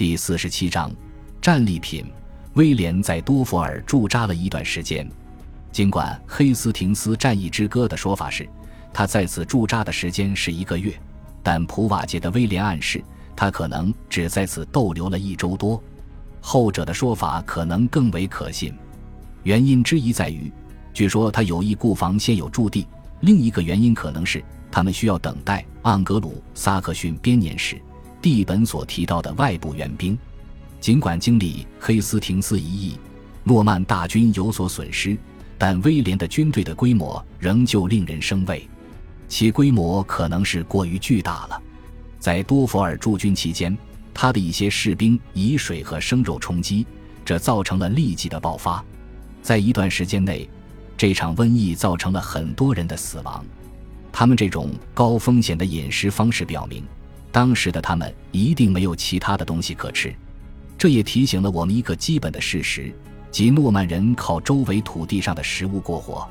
第四十七章战利品。威廉在多佛尔驻扎了一段时间，尽管黑斯廷斯战役之歌的说法是他在此驻扎的时间是一个月，但普瓦捷的威廉暗示他可能只在此逗留了一周多。后者的说法可能更为可信。原因之一在于，据说他有意固防现有驻地；另一个原因可能是他们需要等待盎格鲁撒克逊编年史地本所提到的外部援兵。尽管经历黑斯廷斯一役，诺曼大军有所损失，但威廉的军队的规模仍旧令人生畏。其规模可能是过于巨大了。在多佛尔驻军期间，他的一些士兵以水和生肉充饥，这造成了立即的爆发。在一段时间内，这场瘟疫造成了很多人的死亡。他们这种高风险的饮食方式表明，当时的他们一定没有其他的东西可吃。这也提醒了我们一个基本的事实，即诺曼人靠周围土地上的食物过活。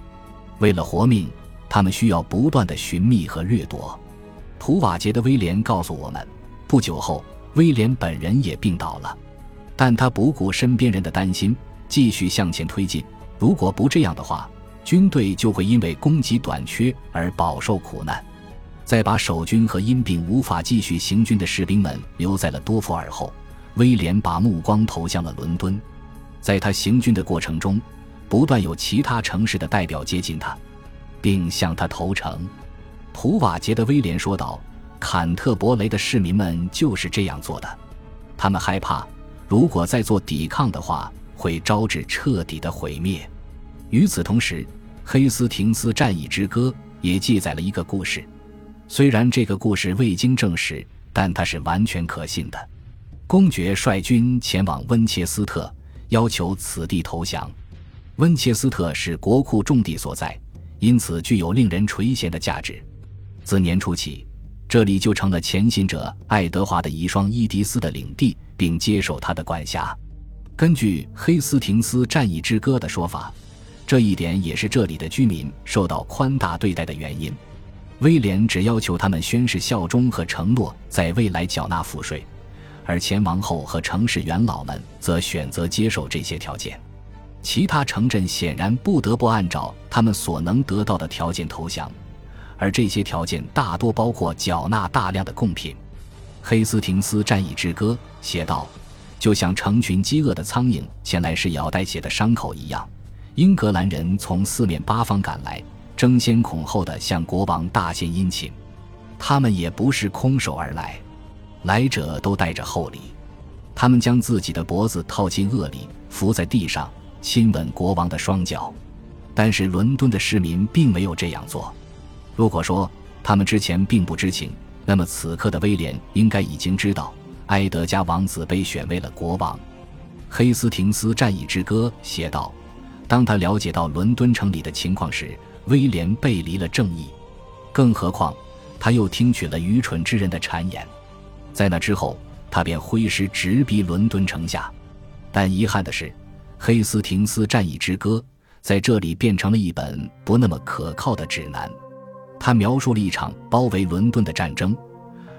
为了活命，他们需要不断的寻觅和掠夺。普瓦捷的威廉告诉我们，不久后威廉本人也病倒了，但他不顾身边人的担心，继续向前推进。如果不这样的话，军队就会因为供给短缺而饱受苦难。在把守军和因病无法继续行军的士兵们留在了多佛尔后。威廉把目光投向了伦敦，在他行军的过程中，不断有其他城市的代表接近他，并向他投诚。普瓦捷的威廉说道：“坎特伯雷的市民们就是这样做的，他们害怕，如果再做抵抗的话，会招致彻底的毁灭。”与此同时，《黑斯廷斯战役之歌》也记载了一个故事，虽然这个故事未经证实，但它是完全可信的。公爵率军前往温切斯特，要求此地投降。温切斯特是国库重地所在，因此具有令人垂涎的价值。自年初起，这里就成了前行者爱德华的遗孀伊迪丝的领地，并接受他的管辖。根据《黑斯廷斯战役之歌》的说法，这一点也是这里的居民受到宽大对待的原因。威廉只要求他们宣誓效忠和承诺在未来缴纳赋税。而前王后和城市元老们则选择接受这些条件，其他城镇显然不得不按照他们所能得到的条件投降，而这些条件大多包括缴纳大量的贡品。黑斯廷斯战役之歌写道：“就像成群饥饿的苍蝇前来是咬带血的伤口一样，英格兰人从四面八方赶来，争先恐后的向国王大献殷勤。他们也不是空手而来。”来者都带着厚礼，他们将自己的脖子套进恶里，伏在地上亲吻国王的双脚。但是伦敦的市民并没有这样做。如果说他们之前并不知情，那么此刻的威廉应该已经知道，埃德加王子被选为了国王。黑斯廷斯战役之歌写道：“当他了解到伦敦城里的情况时，威廉背离了正义。更何况，他又听取了愚蠢之人的谗言。”在那之后，他便挥师直逼伦敦城下，但遗憾的是，《黑斯廷斯战役之歌》在这里变成了一本不那么可靠的指南。他描述了一场包围伦敦的战争，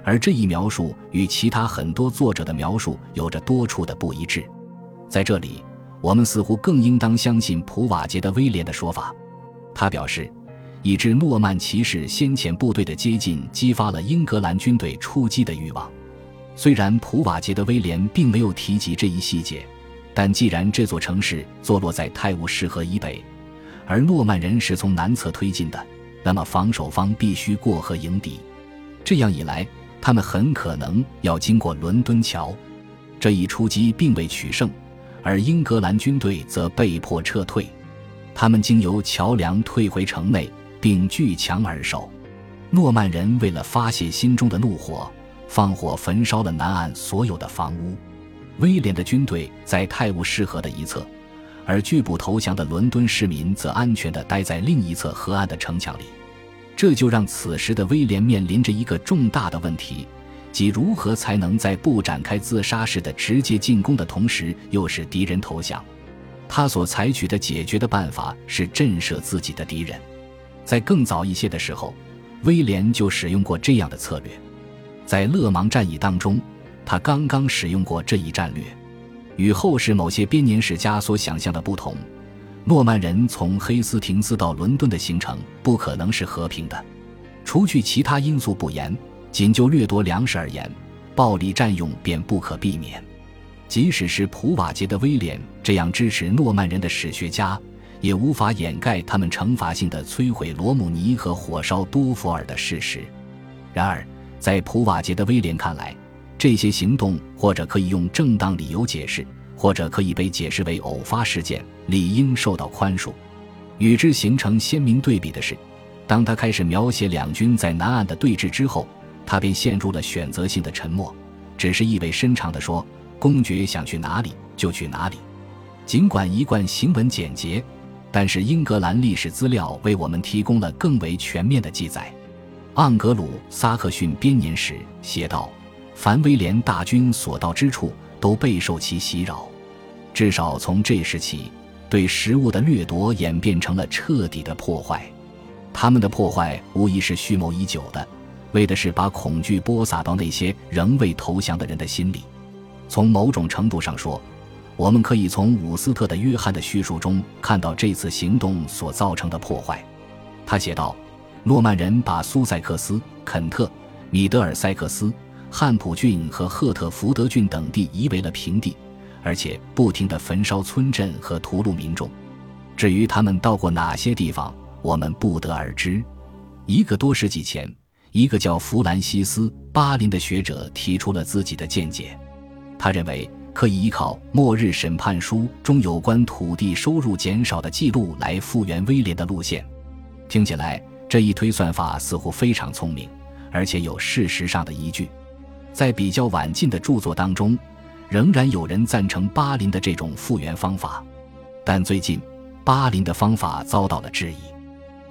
而这一描述与其他很多作者的描述有着多处的不一致。在这里，我们似乎更应当相信普瓦捷的威廉的说法。他表示，以致诺曼骑士先遣部队的接近，激发了英格兰军队出击的欲望。虽然普瓦捷的威廉并没有提及这一细节，但既然这座城市坐落在泰晤士河以北，而诺曼人是从南侧推进的，那么防守方必须过河迎敌。这样一来，他们很可能要经过伦敦桥。这一出击并未取胜，而英格兰军队则被迫撤退。他们经由桥梁退回城内，并据墙而守。诺曼人为了发泄心中的怒火。放火焚烧了南岸所有的房屋，威廉的军队在泰晤士河的一侧，而拒不投降的伦敦市民则安全地待在另一侧河岸的城墙里。这就让此时的威廉面临着一个重大的问题，即如何才能在不展开自杀式的直接进攻的同时，又使敌人投降。他所采取的解决的办法是震慑自己的敌人。在更早一些的时候，威廉就使用过这样的策略。在勒芒战役当中，他刚刚使用过这一战略。与后世某些编年史家所想象的不同，诺曼人从黑斯廷斯到伦敦的行程不可能是和平的。除去其他因素不言，仅就掠夺粮食而言，暴力占用便不可避免。即使是普瓦捷的威廉这样支持诺曼人的史学家，也无法掩盖他们惩罚性的摧毁罗姆尼和火烧多佛尔的事实。然而，在普瓦捷的威廉看来，这些行动或者可以用正当理由解释，或者可以被解释为偶发事件，理应受到宽恕。与之形成鲜明对比的是，当他开始描写两军在南岸的对峙之后，他便陷入了选择性的沉默，只是意味深长地说：“公爵想去哪里就去哪里。”尽管一贯行文简洁，但是英格兰历史资料为我们提供了更为全面的记载。盎格鲁撒克逊编年史写道。凡威廉大军所到之处，都备受其袭扰。至少从这时起，对食物的掠夺演变成了彻底的破坏。他们的破坏无疑是蓄谋已久的，为的是把恐惧播撒到那些仍未投降的人的心里。从某种程度上说，我们可以从伍斯特的约翰的叙述中看到这次行动所造成的破坏。他写道：“诺曼人把苏塞克斯、肯特、米德尔塞克斯。”汉普郡和赫特福德郡等地夷为了平地，而且不停地焚烧村镇和屠戮民众。至于他们到过哪些地方，我们不得而知。一个多世纪前，一个叫弗兰西斯·巴林的学者提出了自己的见解。他认为可以依靠《末日审判书》中有关土地收入减少的记录来复原威廉的路线。听起来，这一推算法似乎非常聪明，而且有事实上的依据。在比较晚近的著作当中，仍然有人赞成巴林的这种复原方法，但最近巴林的方法遭到了质疑。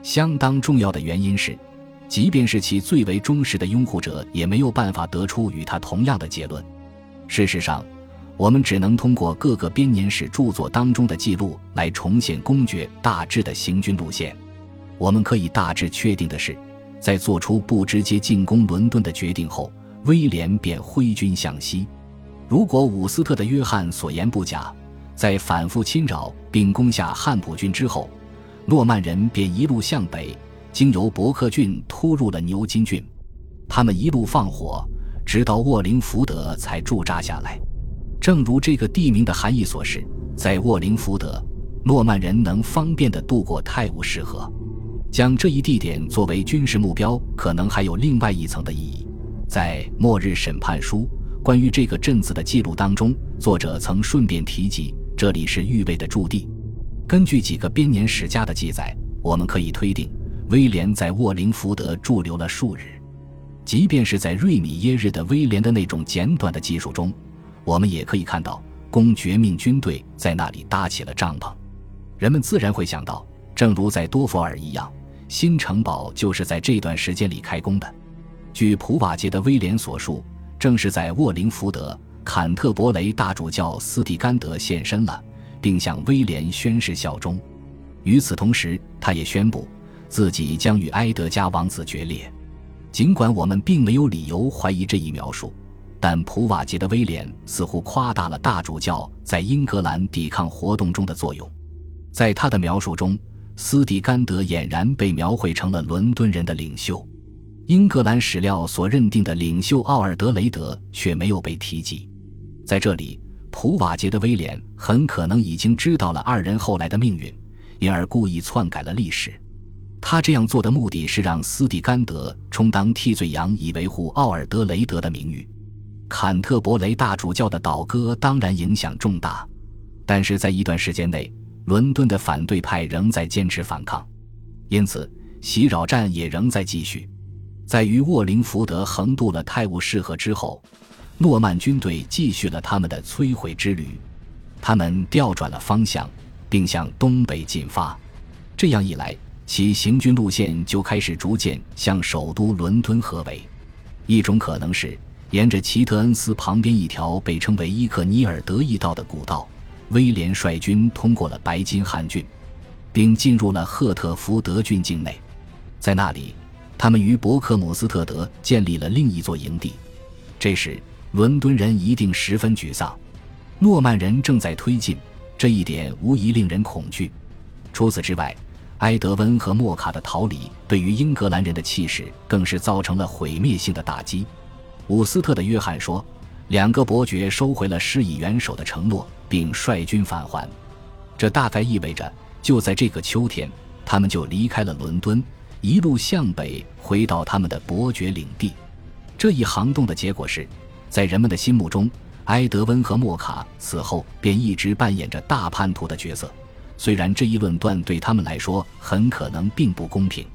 相当重要的原因是，即便是其最为忠实的拥护者，也没有办法得出与他同样的结论。事实上，我们只能通过各个编年史著作当中的记录来重现公爵大致的行军路线。我们可以大致确定的是，在做出不直接进攻伦敦的决定后。威廉便挥军向西。如果伍斯特的约翰所言不假，在反复侵扰并攻下汉普郡之后，诺曼人便一路向北，经由伯克郡突入了牛津郡。他们一路放火，直到沃林福德才驻扎下来。正如这个地名的含义所示，在沃林福德，诺曼人能方便地渡过泰晤士河。将这一地点作为军事目标，可能还有另外一层的意义。在《末日审判书》关于这个镇子的记录当中，作者曾顺便提及这里是预备的驻地。根据几个编年史家的记载，我们可以推定威廉在沃林福德驻留了数日。即便是在瑞米耶日的威廉的那种简短的记述中，我们也可以看到公绝命军队在那里搭起了帐篷。人们自然会想到，正如在多佛尔一样，新城堡就是在这段时间里开工的。据普瓦捷的威廉所述，正是在沃灵福德，坎特伯雷大主教斯蒂甘德现身了，并向威廉宣誓效忠。与此同时，他也宣布自己将与埃德加王子决裂。尽管我们并没有理由怀疑这一描述，但普瓦捷的威廉似乎夸大了大主教在英格兰抵抗活动中的作用。在他的描述中，斯蒂甘德俨然被描绘成了伦敦人的领袖。英格兰史料所认定的领袖奥尔德雷德却没有被提及，在这里，普瓦捷的威廉很可能已经知道了二人后来的命运，因而故意篡改了历史。他这样做的目的是让斯蒂甘德充当替罪羊，以维护奥尔德雷德的名誉。坎特伯雷大主教的倒戈当然影响重大，但是在一段时间内，伦敦的反对派仍在坚持反抗，因此袭扰战也仍在继续。在与沃灵福德横渡了泰晤士河之后，诺曼军队继续了他们的摧毁之旅。他们调转了方向，并向东北进发。这样一来，其行军路线就开始逐渐向首都伦敦合围。一种可能是沿着齐特恩斯旁边一条被称为伊克尼尔德义道的古道，威廉率军通过了白金汉郡，并进入了赫特福德郡境内，在那里。他们于伯克姆斯特德建立了另一座营地。这时，伦敦人一定十分沮丧。诺曼人正在推进，这一点无疑令人恐惧。除此之外，埃德温和莫卡的逃离对于英格兰人的气势更是造成了毁灭性的打击。伍斯特的约翰说：“两个伯爵收回了施以援手的承诺，并率军返还。这大概意味着，就在这个秋天，他们就离开了伦敦，一路向北回到他们的伯爵领地。这一行动的结果是，在人们的心目中，埃德温和莫卡此后便一直扮演着大叛徒的角色。”虽然这一论断对他们来说很可能并不公平，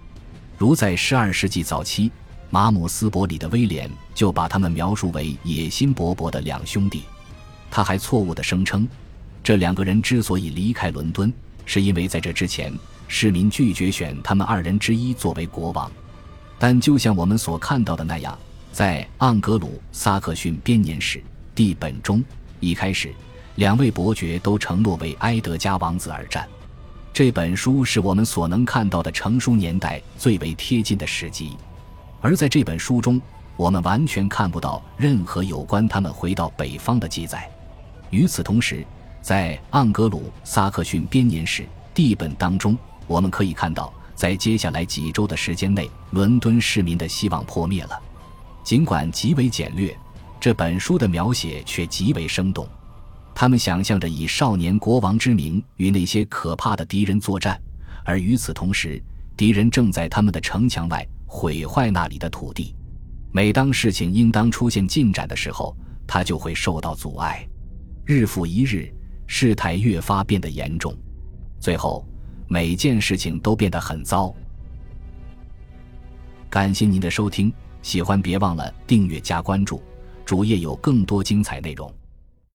如在十二世纪早期，马姆斯伯里的威廉就把他们描述为野心勃勃的两兄弟。他还错误地声称，这两个人之所以离开伦敦，是因为在这之前市民拒绝选他们二人之一作为国王。但就像我们所看到的那样，在《盎格鲁撒克逊编年史》地本中，一开始。两位伯爵都承诺为埃德加王子而战。这本书是我们所能看到的成书年代最为贴近的史籍，而在这本书中，我们完全看不到任何有关他们回到北方的记载。与此同时，在《盎格鲁撒克逊编年史》地本当中，我们可以看到，在接下来几周的时间内，伦敦市民的希望破灭了。尽管极为简略，这本书的描写却极为生动。他们想象着以少年国王之名与那些可怕的敌人作战，而与此同时，敌人正在他们的城墙外毁坏那里的土地。每当事情应当出现进展的时候，他就会受到阻碍。日复一日，事态越发变得严重，最后每件事情都变得很糟。感谢您的收听，喜欢别忘了订阅加关注，主页有更多精彩内容。